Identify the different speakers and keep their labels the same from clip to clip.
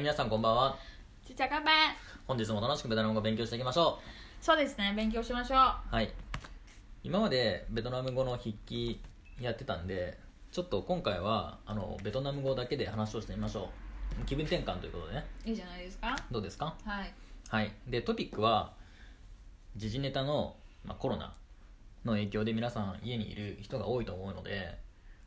Speaker 1: はい、皆さんこんばんは。
Speaker 2: Xin chào các bạn
Speaker 1: 本日も楽しくベトナム語を勉強していきましょ
Speaker 2: そうですね勉強しましょう
Speaker 1: う。はい。今までベトナム語の筆記やってたんで、ちょっと今回はあのベトナム語だけで話をしてみましょう。気分転換ということでね。
Speaker 2: いいじゃないですか
Speaker 1: どうですか？
Speaker 2: はい
Speaker 1: はい。で、トピックは、時事ネタの、まあ、コロナの影響で皆さん家にいる人が多いと思うので、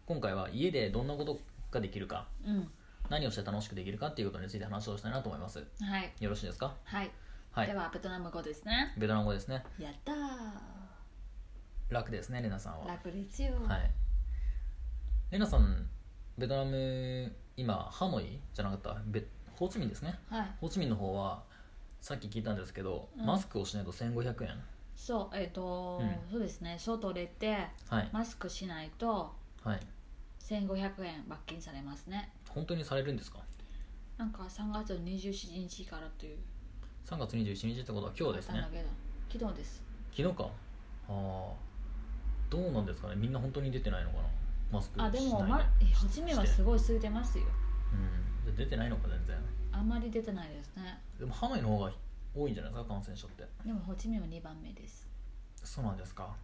Speaker 1: 今回は家でどんなことができるか、
Speaker 2: うん
Speaker 1: 何をして楽しくできるかっていうことについて話をしたいなと思います。
Speaker 2: はい
Speaker 1: よろしいですか？
Speaker 2: はい、
Speaker 1: はい
Speaker 2: で。はベトナム語ですね
Speaker 1: ベトナム語ですね。
Speaker 2: やったー
Speaker 1: 楽ですね、レナさんは。
Speaker 2: 楽ですよ
Speaker 1: はい。レナさん、ベトナム、今、ハノイじゃなかった、ベホーチミンですね。
Speaker 2: はい
Speaker 1: ホーチミンの方は、さっき聞いたんですけど、
Speaker 2: うん
Speaker 1: マスクをしないと1500円。
Speaker 2: そうえっ、と、
Speaker 1: うん
Speaker 2: そうですね外出て
Speaker 1: はい。
Speaker 2: マスクしないと
Speaker 1: はい。
Speaker 2: 1500円罰金されますね
Speaker 1: 本当にされるんですか？
Speaker 2: なんか3月27日からという
Speaker 1: ?3 月21日ってことは今日ですね。
Speaker 2: 昨日です。
Speaker 1: 昨日か？ああ。どうなんですかね？みんな本当に出てないのかな？マスク
Speaker 2: あでも、
Speaker 1: で。
Speaker 2: ま、え初めはすごい空いてますよ。
Speaker 1: うん。で出てないのか、全然。
Speaker 2: あんまり出てないですね。
Speaker 1: でも、ハノイの方が多いんじゃないですか？感染者って。
Speaker 2: でもホチミンは2番目です。
Speaker 1: そうなんですか。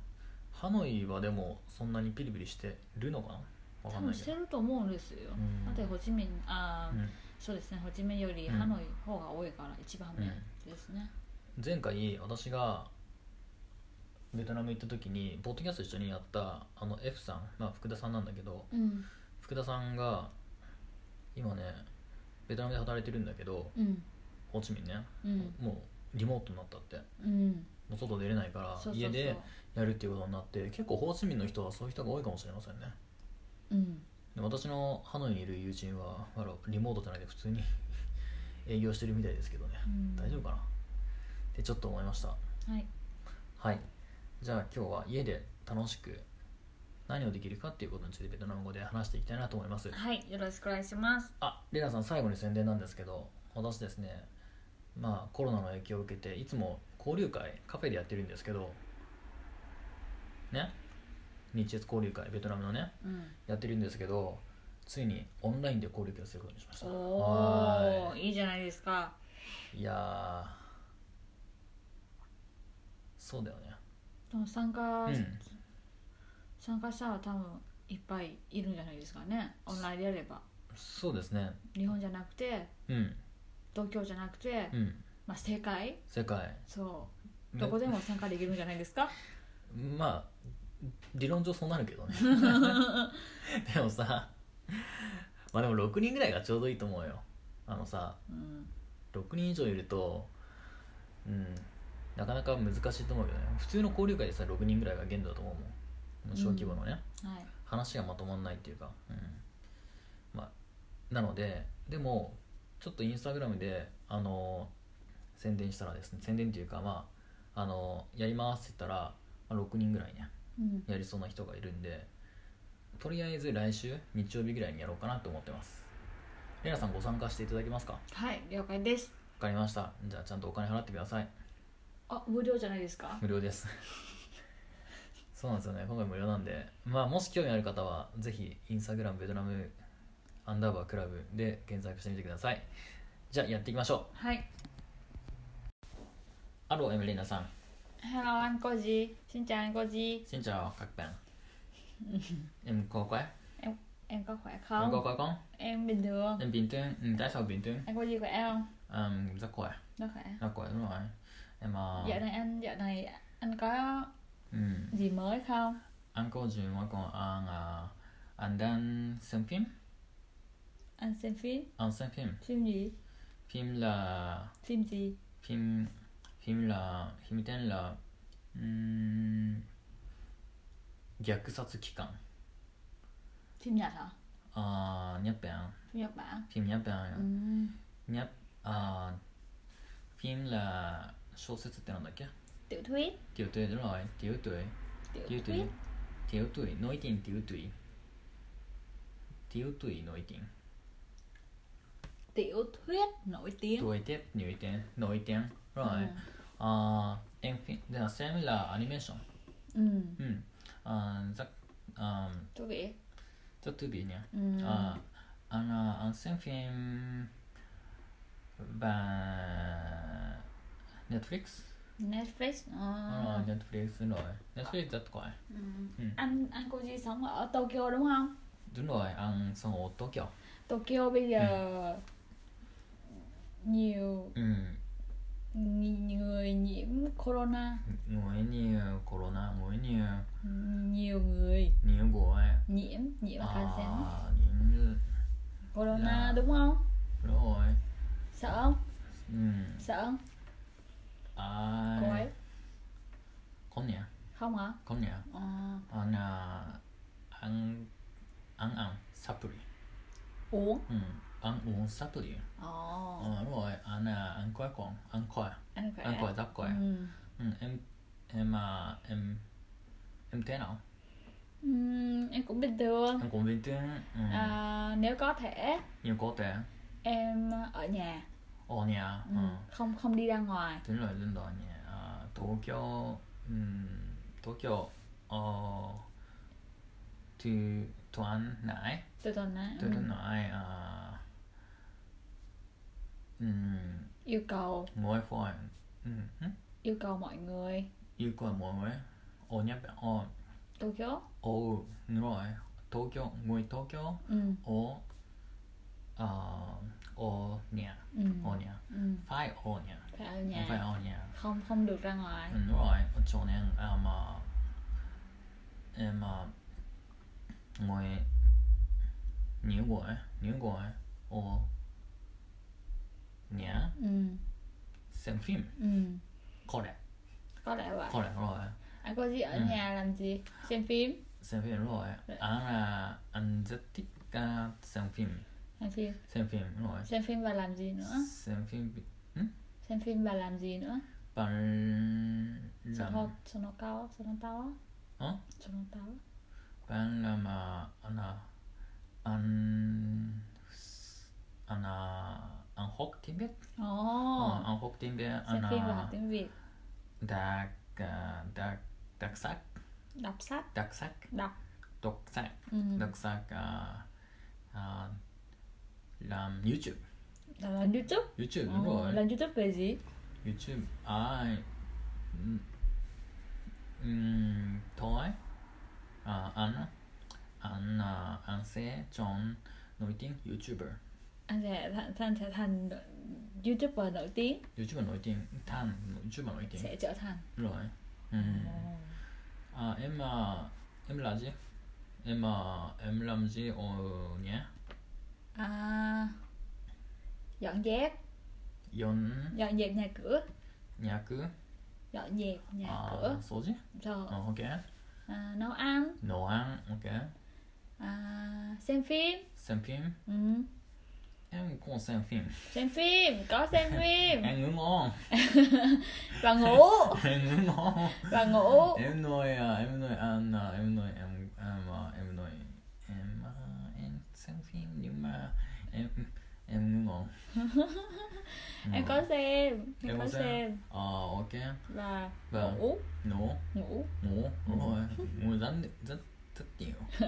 Speaker 1: ハノイはでもそんなにピリピリしてるのかな？
Speaker 2: 多分してると思うんですよ、
Speaker 1: うん。
Speaker 2: だってホチミンあー、
Speaker 1: うん。
Speaker 2: そうですねホチミンより
Speaker 1: うん
Speaker 2: ハノイ方が多いから一番目
Speaker 1: うん
Speaker 2: ですね、
Speaker 1: 前回私がベトナム行った時にポッドキャスト一緒にやったあの F さん、まあ、福田さんなんだけど
Speaker 2: うん。
Speaker 1: 福田さんが今ねベトナムで働いてるんだけど
Speaker 2: うん。
Speaker 1: ホーチミンね
Speaker 2: うん。
Speaker 1: もうリモートになったって。
Speaker 2: うん。
Speaker 1: もう外出れないから家でやるっていうことになって結構ホーチミンの人はそういう人が多いかもしれませんね
Speaker 2: うん。
Speaker 1: で私のハノイにいる友人はまだリモートじゃないで普通に 営業してるみたいですけどね、
Speaker 2: うん。
Speaker 1: 大丈夫かな？ってちょっと思いました。
Speaker 2: はい。
Speaker 1: はい。じゃあ今日は家で楽しく何をできるかっていうことについてベトナム語で話していきたいなと思います。
Speaker 2: はい。よろしくお願いします。
Speaker 1: あレナさん最後に宣伝なんですけど私ですねまあコロナの影響を受けていつも交流会カフェでやってるんですけどね？日越交流会ベトナムのね
Speaker 2: うん。
Speaker 1: やってるんですけどついにオンラインで交流会をすることにしました。
Speaker 2: お
Speaker 1: は
Speaker 2: おいいじゃないですか。
Speaker 1: い。いやーそうだよね。
Speaker 2: でも参加、
Speaker 1: うん。
Speaker 2: 参加者は多分いっぱいいるんじゃないですかね。オンラインでやれば。
Speaker 1: そうですね。
Speaker 2: 日本じゃなくて
Speaker 1: うん。
Speaker 2: 東京じゃなくて、
Speaker 1: うん。
Speaker 2: まあ世界。
Speaker 1: 世界。
Speaker 2: そう。
Speaker 1: ね。
Speaker 2: どこでも参加できるんじゃないですか？
Speaker 1: まあ理論上そうなるけどね。でもさまあでも6人ぐらいがちょうどいいと思うよ。あのさ
Speaker 2: うん。
Speaker 1: 6人以上いるとうんなかなか難しいと思うけどね。普通の交流会でさ6人ぐらいが限度だと思うもん。小規模のね、
Speaker 2: はい。
Speaker 1: 話がまとまんないっていうか、うん。まあ、なのででもちょっとインスタグラムであの宣伝したらですね宣伝っていうかまああのやりますって言ったら、まあ、6人ぐらいね。
Speaker 2: うん
Speaker 1: やりそうな人がいるんでとりあえず来週日曜日ぐらいにやろうかなと思ってます。レナさんご参加していただけますか？わ
Speaker 2: はい了解です。
Speaker 1: かりました。じゃあちゃんとお金払ってください。
Speaker 2: あ無料じゃないですか？
Speaker 1: 無料です。そうなんですよね。今回無料なんで。まあもし興味ある方はぜひインスタグラムベトナムアンダーバークラブで検索してみてください。じゃあやっていきましょう。
Speaker 2: はい。
Speaker 1: アローエムレナさん
Speaker 2: Hello anh cô gì? Xin chào anh cô gì?
Speaker 1: Xin chào các bạn. Em có khỏe?
Speaker 2: Em em có khỏe
Speaker 1: em
Speaker 2: không?
Speaker 1: có khỏe không?
Speaker 2: Em bình thường.
Speaker 1: Em bình thường. Ừ, tại sao bình thường?
Speaker 2: Anh cô gì khỏe không?
Speaker 1: um, rất khỏe.
Speaker 2: Rất khỏe.
Speaker 1: Rất khỏe đúng rồi. Em uh,
Speaker 2: Dạo này anh dạo này anh có
Speaker 1: ừm,
Speaker 2: gì mới không?
Speaker 1: anh có gì mà còn anh uh, anh đang xem phim.
Speaker 2: Anh xem phim?
Speaker 1: Anh xem phim.
Speaker 2: Phim gì?
Speaker 1: phim là
Speaker 2: Phim gì?
Speaker 1: phim phim là phim tên là um, 虐殺期間
Speaker 2: Phim Nhật hả?
Speaker 1: あーニャッペン
Speaker 2: Phim Nhật Bản
Speaker 1: フィムニャッペン
Speaker 2: ừ.
Speaker 1: ニャあーフィムラ小説ってなんだっけ
Speaker 2: Tiểu thuyết
Speaker 1: tiểu tuổi đúng rồi tiểu tuổi
Speaker 2: Tiểu,
Speaker 1: tiểu tuổi
Speaker 2: thuyết
Speaker 1: tiểu tuổi nổi tiếng tiểu tuổi tiểu tuổi nổi tiếng
Speaker 2: Tiểu thuyết nổi tiếng
Speaker 1: tuổi tiếp nổi tiếng nổi tiếng rồi
Speaker 2: Ừ.
Speaker 1: à, em phim là xem là animation
Speaker 2: Ừ.
Speaker 1: ừ. à, rất à,
Speaker 2: Thú vị
Speaker 1: rất thú vị nha
Speaker 2: ừ.
Speaker 1: à, anh à, anh xem phim và Netflix
Speaker 2: Netflix ờ.
Speaker 1: Đúng rồi, Netflix rồi Netflix rất quái
Speaker 2: Ừ.
Speaker 1: Ừ.
Speaker 2: anh anh Koji sống ở Tokyo đúng không
Speaker 1: đúng rồi ăn sống ở Tokyo
Speaker 2: Tokyo bây giờ nhiều
Speaker 1: ừ.
Speaker 2: Người nhiễm corona.
Speaker 1: Người nhiều corona người nhiều
Speaker 2: nhiều người.
Speaker 1: Nhiều người
Speaker 2: nhiễm nhiễm à,
Speaker 1: à, những
Speaker 2: corona
Speaker 1: là-
Speaker 2: đúng không?
Speaker 1: Đúng rồi.
Speaker 2: Sợ không?
Speaker 1: Ừ.
Speaker 2: sợ không?
Speaker 1: À,
Speaker 2: cô ấy.
Speaker 1: Con nhà.
Speaker 2: Không hả?
Speaker 1: Nhà.
Speaker 2: Ờ,
Speaker 1: ăn à, ăn ăn ăn supply
Speaker 2: uống?
Speaker 1: Ừ. ăn uống supply
Speaker 2: ồ
Speaker 1: ờ, đúng rồi ăn à, ăn khoai con ăn khoai
Speaker 2: anh khỏe
Speaker 1: ăn khoai rất khoai
Speaker 2: ừ.
Speaker 1: ừ. em em à, em em thế nào
Speaker 2: Ừm, em cũng bình thường
Speaker 1: em cũng bình thường ừ.
Speaker 2: à, nếu có thể
Speaker 1: nhưng có thể
Speaker 2: em ở nhà
Speaker 1: ở nhà
Speaker 2: ừ.
Speaker 1: ờ.
Speaker 2: không không đi ra ngoài
Speaker 1: đúng rồi đúng rồi nhà à, Tokyo um, Tokyo ờ từ tuần này
Speaker 2: từ tuần này
Speaker 1: từ
Speaker 2: ừ.
Speaker 1: tuần này à
Speaker 2: yêu cầu.
Speaker 1: Mỗi phải um,
Speaker 2: yêu cầu mọi người.
Speaker 1: Yêu cầu mọi người. Ở nhà ở
Speaker 2: Tokyo.
Speaker 1: Ở đúng rồi. Tokyo người Tokyo.
Speaker 2: Ừ.
Speaker 1: ở ờ ở nhà.
Speaker 2: Ừ.
Speaker 1: ở nhà.
Speaker 2: Ừ.
Speaker 1: phải ở nhà.
Speaker 2: Phải ở nhà.
Speaker 1: phải ở nhà.
Speaker 2: Không không được ra ngoài.
Speaker 1: Ừ, đúng rồi. Cho nên em em ngồi nhiều người nhiều người ở nhà
Speaker 2: ừ.
Speaker 1: xem phim.
Speaker 2: Ừ.
Speaker 1: có lẽ
Speaker 2: có lẽ vậy
Speaker 1: có lẽ rồi.
Speaker 2: Anh có gì ở
Speaker 1: Ừ.
Speaker 2: nhà làm gì? Xem phim.
Speaker 1: Xem phim rồi.
Speaker 2: Dạ.
Speaker 1: anh là anh rất thích à, xem phim.
Speaker 2: Xem phim.
Speaker 1: Xem phim rồi.
Speaker 2: Xem phim và làm gì nữa?
Speaker 1: Xem phim bị-
Speaker 2: xem phim và làm gì nữa? Sao
Speaker 1: làm
Speaker 2: sao nó cao sao nó to. Á
Speaker 1: Hả?
Speaker 2: sao nó á
Speaker 1: bạn làm à, anh là anh anh là anh học tiếng Việt. Ờ, anh học tiếng Việt
Speaker 2: xem phim và học tiếng việt.
Speaker 1: đặc à, đặc đặc sắc
Speaker 2: đọc sách.
Speaker 1: Đặc sắc
Speaker 2: đọc.
Speaker 1: Đọc sách.
Speaker 2: Ừ.
Speaker 1: đặc sắc à, à, làm YouTube.
Speaker 2: Là làm youtube?
Speaker 1: YouTube đúng rồi.
Speaker 2: làm youtube về gì?
Speaker 1: YouTube. À um, thôi. À, anh anh anh sẽ chọn nổi tiếng YouTuber
Speaker 2: anh sẽ thành, thành sẽ thành youtuber nổi tiếng.
Speaker 1: YouTuber nổi tiếng. Thành YouTuber nổi tiếng.
Speaker 2: Sẽ trở thành.
Speaker 1: Rồi. Ừ. À, em à, em là gì? Em à, em làm gì ở nhà?
Speaker 2: À, dọn dẹp.
Speaker 1: Dọn
Speaker 2: dọn dẹp nhà cửa.
Speaker 1: Nhà cửa.
Speaker 2: Dọn dẹp nhà
Speaker 1: à,
Speaker 2: cửa.
Speaker 1: số gì?
Speaker 2: Rồi.
Speaker 1: À, ok.
Speaker 2: À, nấu ăn.
Speaker 1: Nấu ăn ok.
Speaker 2: À, xem phim.
Speaker 1: Xem phim.
Speaker 2: Ừ.
Speaker 1: em cũng xem phim.
Speaker 2: Xem phim có xem phim.
Speaker 1: Em ngủ ngon
Speaker 2: và ngủ.
Speaker 1: Em ngủ ngon
Speaker 2: và ngủ.
Speaker 1: Em nói à, em nói anh à, em nói em em à, em nói em à, em xem phim nhưng mà em em ngủ ngon
Speaker 2: em có xem em,
Speaker 1: Em
Speaker 2: có
Speaker 1: xem.
Speaker 2: xem.
Speaker 1: Ờ ok.
Speaker 2: Và
Speaker 1: Vâng.
Speaker 2: ngủ.
Speaker 1: Ngủ.
Speaker 2: Ngủ.
Speaker 1: Ngủ. Đúng rồi ngủ rất rất rất nhiều.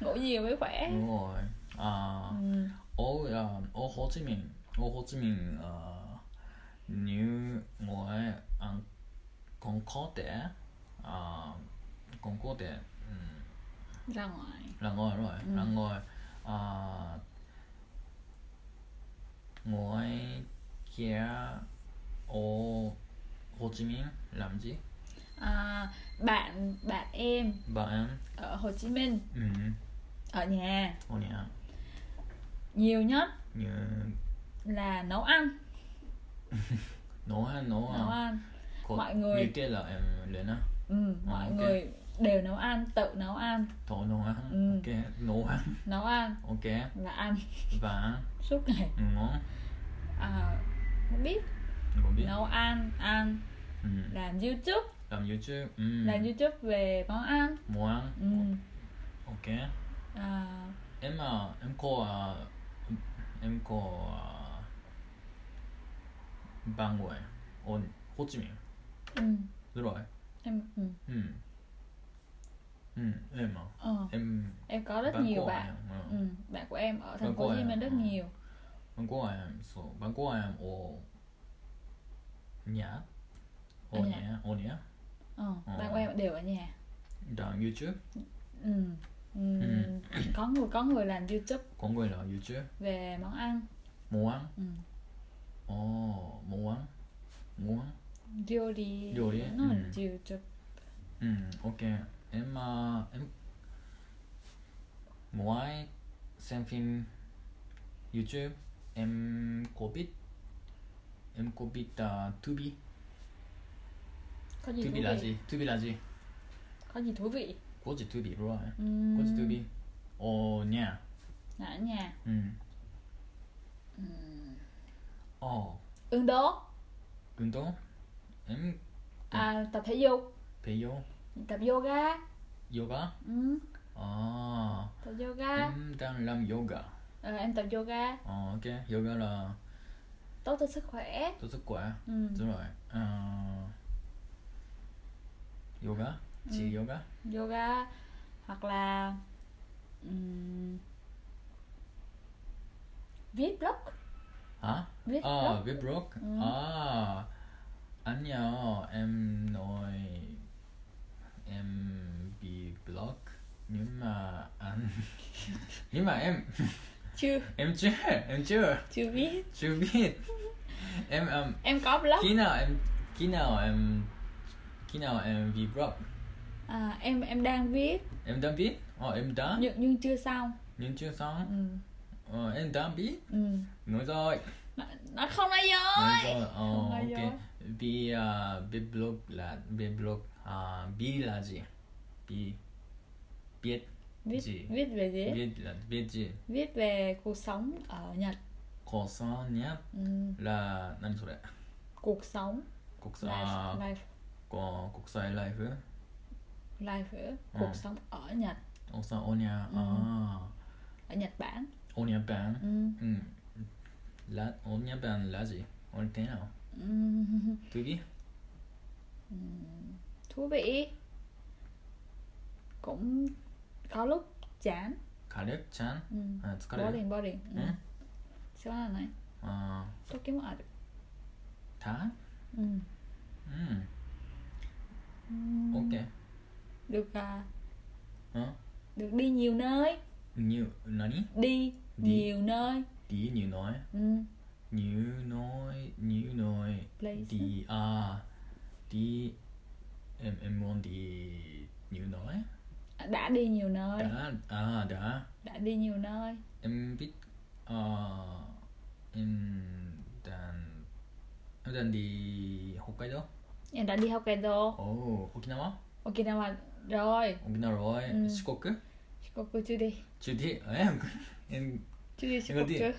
Speaker 2: Ngủ nhiều mới khỏe.
Speaker 1: Đúng rồi à
Speaker 2: ừ.
Speaker 1: ở à, ở Hồ Chí Minh ở Hồ Chí Minh à, nếu người ăn còn có thể à, còn có thể um,
Speaker 2: ra ngoài
Speaker 1: ra ngoài rồi
Speaker 2: Ừ.
Speaker 1: ra ngoài à, ngoài kia ở Hồ Chí Minh làm gì
Speaker 2: à, bạn bạn em.
Speaker 1: Bạn. Em
Speaker 2: ở Hồ Chí Minh.
Speaker 1: Ừ,
Speaker 2: ở nhà
Speaker 1: ở nhà
Speaker 2: nhiều nhất
Speaker 1: như
Speaker 2: là nấu ăn.
Speaker 1: Nấu ăn nấu
Speaker 2: nấu
Speaker 1: ăn
Speaker 2: ăn.
Speaker 1: Có-
Speaker 2: mọi người-
Speaker 1: như kia là em lên á.
Speaker 2: Ừ, mọi
Speaker 1: ok.
Speaker 2: người đều nấu ăn tự nấu ăn.
Speaker 1: Thổ nấu ăn.
Speaker 2: Ừ.
Speaker 1: ok nấu ăn.
Speaker 2: Nấu ăn.
Speaker 1: Ok.
Speaker 2: Là ăn.
Speaker 1: Và
Speaker 2: suốt ngày.
Speaker 1: Ngon.
Speaker 2: À, không biết.
Speaker 1: Không biết.
Speaker 2: Nấu ăn ăn.
Speaker 1: Ừ.
Speaker 2: làm youtube.
Speaker 1: Làm youtube ừ.
Speaker 2: làm youtube về món ăn.
Speaker 1: Món ăn.
Speaker 2: Ừ.
Speaker 1: ok.
Speaker 2: À,
Speaker 1: em à em có à, em có bạn người ở Hồ Chí Minh
Speaker 2: ừ.
Speaker 1: đúng rồi
Speaker 2: em ừ.
Speaker 1: ừ ừ em à
Speaker 2: ờ,
Speaker 1: em
Speaker 2: em có rất
Speaker 1: bạn
Speaker 2: nhiều
Speaker 1: của
Speaker 2: bạn
Speaker 1: em, ờ.
Speaker 2: ừ. bạn của em ở thành phố Hồ
Speaker 1: của
Speaker 2: Chí
Speaker 1: em,
Speaker 2: Minh rất
Speaker 1: ờ.
Speaker 2: nhiều
Speaker 1: Bạn của em so bạn của em ở nhà ở
Speaker 2: nhà
Speaker 1: ở nhà
Speaker 2: ờ,
Speaker 1: Ờ.
Speaker 2: bạn của em đều ở nhà
Speaker 1: đang YouTube
Speaker 2: ừ. Ừ. Có người có người làm youtube.
Speaker 1: Có người làm youtube?
Speaker 2: Về món ăn.
Speaker 1: Món ăn?
Speaker 2: Ừ.
Speaker 1: ồ món ăn. Món ăn.
Speaker 2: Điều lý
Speaker 1: điều lý
Speaker 2: nó
Speaker 1: ừ.
Speaker 2: youtube.
Speaker 1: Ừ ok. Em uh, em ngoài xem phim youtube. Em có biết em có biết uh, tubi.
Speaker 2: Có gì
Speaker 1: tubi là gì? Tubi là gì?
Speaker 2: Có gì thú vị?
Speaker 1: 嗰隻 Tubi 咯，嗰
Speaker 2: 隻 tập thể dục。
Speaker 1: Thể dục。
Speaker 2: Tập yoga,
Speaker 1: yoga,
Speaker 2: ừ,
Speaker 1: à,
Speaker 2: tập yoga,
Speaker 1: em đang làm yoga,
Speaker 2: ờ em tập yoga,
Speaker 1: ờ ok. Yoga là
Speaker 2: tốt cho sức khỏe,
Speaker 1: tốt sức khỏe,
Speaker 2: ừ,
Speaker 1: đúng rồi, à, yoga chỉ
Speaker 2: ừ.
Speaker 1: yoga?
Speaker 2: Yoga hoặc là um, viết blog.
Speaker 1: Hả?
Speaker 2: Viết
Speaker 1: à,
Speaker 2: blog.
Speaker 1: viết blog. À anh nhỏ em nói em bị blog nhưng mà anh nhưng mà em
Speaker 2: chưa.
Speaker 1: Em chưa em chưa.
Speaker 2: Chưa biết.
Speaker 1: Chưa biết. Em um,
Speaker 2: em có blog.
Speaker 1: khi nào em khi nào em khi nào em bị blog
Speaker 2: à, em em đang viết
Speaker 1: em đã biết ờ em đã
Speaker 2: nhưng nhưng chưa xong
Speaker 1: nhưng chưa xong
Speaker 2: ừ.
Speaker 1: ờ em đã biết
Speaker 2: Ừ.
Speaker 1: nói rồi
Speaker 2: nó, nó không nói
Speaker 1: nói
Speaker 2: dối
Speaker 1: rồi ờ
Speaker 2: Không nói dối.
Speaker 1: ok bị uh, bị blog là bị blog à bị là gì bị biết
Speaker 2: viết
Speaker 1: gì?
Speaker 2: viết về gì
Speaker 1: biết là biết gì
Speaker 2: viết về cuộc sống ở Nhật
Speaker 1: cuộc sống nhé
Speaker 2: ừ.
Speaker 1: là何それ
Speaker 2: cuộc sống
Speaker 1: cuộc sống
Speaker 2: life life
Speaker 1: có cuộc sống life
Speaker 2: life ở
Speaker 1: Ừ.
Speaker 2: cuộc sống ở Nhật
Speaker 1: cuộc sống ở nhà
Speaker 2: Ừ.
Speaker 1: à
Speaker 2: ở Nhật Bản
Speaker 1: ở Nhật Bản
Speaker 2: ừ.
Speaker 1: ừ là ở Nhật Bản là gì ở thế nào
Speaker 2: Ừ.
Speaker 1: tôi biết
Speaker 2: thú vị cũng có lúc chán
Speaker 1: 가력ちゃん
Speaker 2: ừ.
Speaker 1: あ疲れる
Speaker 2: boring boring ừ.
Speaker 1: Ừ.
Speaker 2: siêu là này
Speaker 1: あ
Speaker 2: tôi kiếm ở được
Speaker 1: ーた
Speaker 2: ừ.
Speaker 1: うん
Speaker 2: Ừ.
Speaker 1: OK
Speaker 2: được à,
Speaker 1: hả?
Speaker 2: được đi nhiều nơi.
Speaker 1: Nhiều nói
Speaker 2: đi,
Speaker 1: đi.
Speaker 2: nhiều nơi.
Speaker 1: Đi nhiều nơi
Speaker 2: ừ.
Speaker 1: nhiều nơi nhiều nơi
Speaker 2: Places.
Speaker 1: đi à đi em em muốn đi nhiều nơi à,
Speaker 2: đã đi nhiều nơi.
Speaker 1: Đã à đã.
Speaker 2: Đã đi nhiều nơi.
Speaker 1: Em biết à em đang em đang đi Hokkaido.
Speaker 2: Em đã đi Hokkaido.
Speaker 1: Oh, Okinawa.
Speaker 2: Okinawa. rồi
Speaker 1: Ông nào rồi
Speaker 2: Ừ.
Speaker 1: Skok á
Speaker 2: Shikoku chưa đi
Speaker 1: chưa đi em em
Speaker 2: chưa đi Shikoku
Speaker 1: đi.
Speaker 2: chưa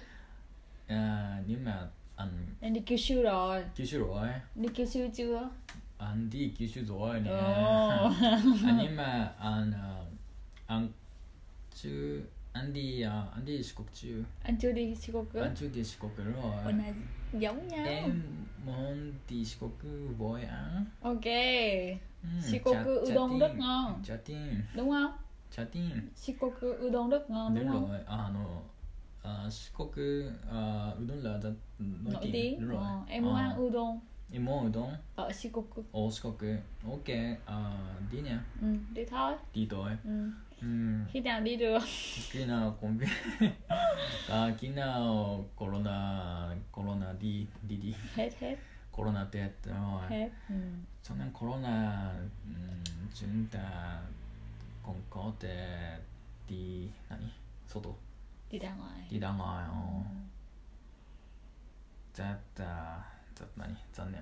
Speaker 1: à, nhưng mà anh
Speaker 2: em đi Kyushu rồi
Speaker 1: cứu sư rồi
Speaker 2: đi Kyushu chưa
Speaker 1: anh đi cứu sư rồi nè
Speaker 2: Ồ.
Speaker 1: à, nhưng mà anh à, anh chưa anh đi à, anh đi Skok chưa
Speaker 2: anh chưa đi Shikoku
Speaker 1: anh chưa đi Skok rồi
Speaker 2: Ôi này giống nhau
Speaker 1: em muốn đi Skok với anh
Speaker 2: ok
Speaker 1: Ừ,
Speaker 2: Shikoku
Speaker 1: cha- cha
Speaker 2: udon rất
Speaker 1: tin.
Speaker 2: ngon.
Speaker 1: cha tin.
Speaker 2: Đúng không?
Speaker 1: Tin.
Speaker 2: Shikoku udon rất ngon đúng
Speaker 1: đúng
Speaker 2: không?
Speaker 1: rồi à nó à, Shikoku à, udon là rất nổi,
Speaker 2: nổi tiếng.
Speaker 1: đúng rồi.
Speaker 2: Ờ, em muốn
Speaker 1: Ờ,
Speaker 2: ăn udon.
Speaker 1: Em muốn udon.
Speaker 2: Ở Shikoku
Speaker 1: ở Shikoku ok à, đi nha.
Speaker 2: Ừ, đi thôi.
Speaker 1: Đi thôi.
Speaker 2: Ừ.
Speaker 1: ừ,
Speaker 2: khi nào đi được?
Speaker 1: Khi nào cũng biết. À, khi nào corona corona đi đi đi.
Speaker 2: Hết hết
Speaker 1: 코로나
Speaker 2: 때 rồi
Speaker 1: cho nên corona chúng ta còn có thể đi nani soto
Speaker 2: đi ra ngoài
Speaker 1: đi ra ngoài ồ rất rất nani rất nè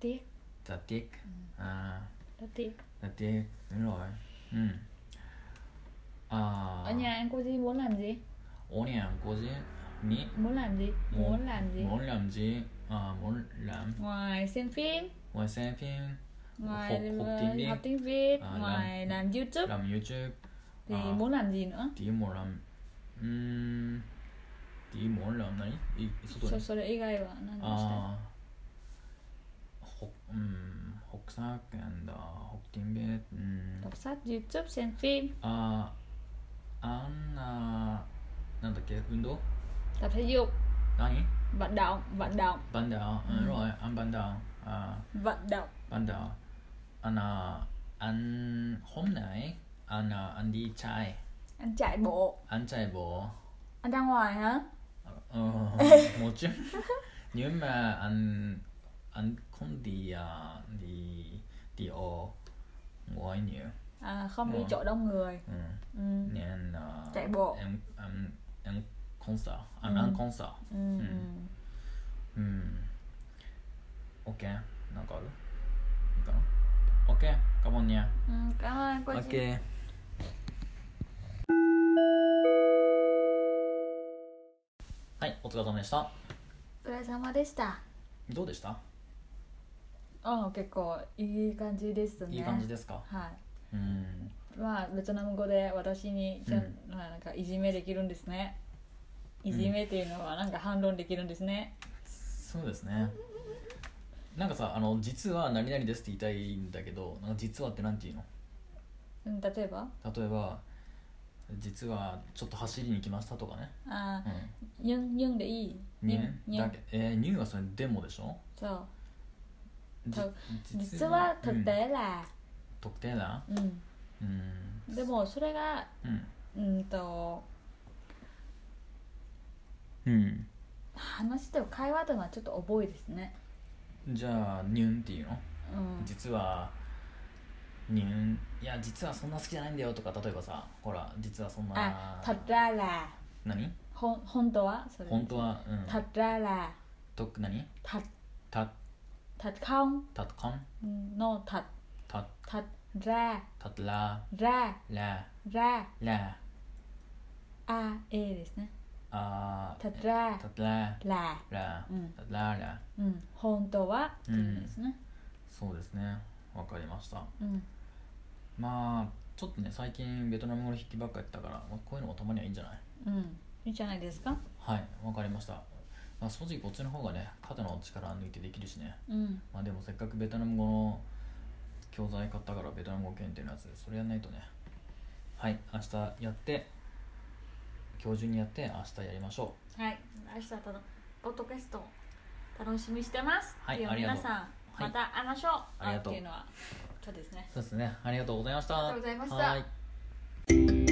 Speaker 2: tiếc
Speaker 1: rất tiếc à
Speaker 2: rất tiếc
Speaker 1: rất tiếc đúng rồi ừ à
Speaker 2: ở nhà em cô gì muốn làm gì
Speaker 1: ở nhà cô gì nghĩ
Speaker 2: muốn làm gì
Speaker 1: muốn
Speaker 2: làm gì
Speaker 1: muốn làm gì à, muốn làm.
Speaker 2: Ngoài xem phim.
Speaker 1: Ngoài xem phim.
Speaker 2: Ngoài
Speaker 1: học, học tiếng Việt,
Speaker 2: học tiếng Việt
Speaker 1: à,
Speaker 2: ngoài làm, làm YouTube.
Speaker 1: làm YouTube.
Speaker 2: Thì
Speaker 1: à,
Speaker 2: muốn làm gì nữa?
Speaker 1: thì muốn làm um, thì muốn làm này. 이
Speaker 2: 소설
Speaker 1: 소설 이가이와는 아 음, 혹사 한다 혹팀베
Speaker 2: học sách youtube xem phim.
Speaker 1: À ăn
Speaker 2: à, là, là,
Speaker 1: là,
Speaker 2: vận động vận động
Speaker 1: Ban đảo, ừ.
Speaker 2: Ừ.
Speaker 1: rồi, ăn ban đảo. À,
Speaker 2: vận động
Speaker 1: ban đảo. Anh à, anh hôm nay anh à, anh đi chạy,
Speaker 2: anh chạy bộ
Speaker 1: anh chạy bộ.
Speaker 2: anh ra ngoài hả
Speaker 1: Ờ, một chút. Nhưng mà anh anh không đi à, đi đi ở ngoài nhiều.
Speaker 2: à, không đi
Speaker 1: Ờ.
Speaker 2: chỗ đông người
Speaker 1: Ừ.
Speaker 2: ừ.
Speaker 1: Nên à,
Speaker 2: Chạy bộ.
Speaker 1: em em em concert, anh
Speaker 2: Ừ.
Speaker 1: ăn concert.
Speaker 2: Ừ.
Speaker 1: Ừ.
Speaker 2: Ừ.
Speaker 1: Ừ. Ok, nó có luôn. Có. Ok, cảm ơn nha.
Speaker 2: Ừ, cảm ơn cô chị
Speaker 1: Ok. はい、お疲れ様でした。
Speaker 2: お疲れ様でした
Speaker 1: どうでした、
Speaker 2: あ結構いい感じですね
Speaker 1: いい感じですか？
Speaker 2: は
Speaker 1: うん。
Speaker 2: いまあベトナム語で私にじゃ、
Speaker 1: うん
Speaker 2: まあなんかいじめできるんですねいじめっていうのはなんか反論できるんですね、
Speaker 1: そうですね。なんかさ、あの、実は何々ですって言いたいんだけど、なんか実はってなんて言うの？
Speaker 2: うん、例えば？
Speaker 1: 例えば、実はちょっと走りに行きましたとかね。
Speaker 2: あ
Speaker 1: う
Speaker 2: ー、にゅんにゅんでいい？
Speaker 1: ん。に
Speaker 2: に。ゅん
Speaker 1: だけえー、ニューはそれでもでしょ？
Speaker 2: そう。
Speaker 1: じ
Speaker 2: と実は特
Speaker 1: うん
Speaker 2: 定だ。
Speaker 1: 特定だ？
Speaker 2: うん、
Speaker 1: うん。
Speaker 2: でもそれが
Speaker 1: うん。
Speaker 2: うんと
Speaker 1: うん。
Speaker 2: 話してる会話というのはちょっと覚えですね。
Speaker 1: じゃあ、ニュンっていうの？
Speaker 2: うん。
Speaker 1: 実はニュンいや実はそんな好きじゃないんだよとか例えばさほら実はそんな
Speaker 2: あたらら。
Speaker 1: 何？
Speaker 2: ほん本当は？それ。
Speaker 1: 本当は？うん。
Speaker 2: たらら。
Speaker 1: と何？
Speaker 2: た
Speaker 1: た
Speaker 2: たかん？
Speaker 1: たとかん？
Speaker 2: のた。
Speaker 1: た
Speaker 2: たら。
Speaker 1: たら。
Speaker 2: ら。
Speaker 1: ら。
Speaker 2: ら。
Speaker 1: ら。
Speaker 2: あえですね
Speaker 1: あ
Speaker 2: たら。
Speaker 1: たら。
Speaker 2: ら。
Speaker 1: ら。
Speaker 2: うん。
Speaker 1: たらら。
Speaker 2: うん。本当は。っていうですね。
Speaker 1: そうですね。わかりました。
Speaker 2: うん。
Speaker 1: まあちょっとね最近ベトナム語の筆記ばっかやってたから、まあ、こういうのもたまにはいいんじゃない？
Speaker 2: うん。いいんじゃないですか？
Speaker 1: はい。わかりました、まあ、正直こっちの方がね肩の力抜いてできるしね。
Speaker 2: うん。
Speaker 1: まあでもせっかくベトナム語の教材買ったからベトナム語検定のやつそれやんないとね。はい。明日やって今日中にやって明日やりましょ
Speaker 2: はい。明日たのポッドキャスト楽しみにしてます。では
Speaker 1: はいありがとう。
Speaker 2: 皆さん
Speaker 1: はい。
Speaker 2: また会いましょう。
Speaker 1: ありがとう。
Speaker 2: っていうのはそうですね。
Speaker 1: うそうですね。ありがとうございました。
Speaker 2: ありがとうございました。
Speaker 1: はい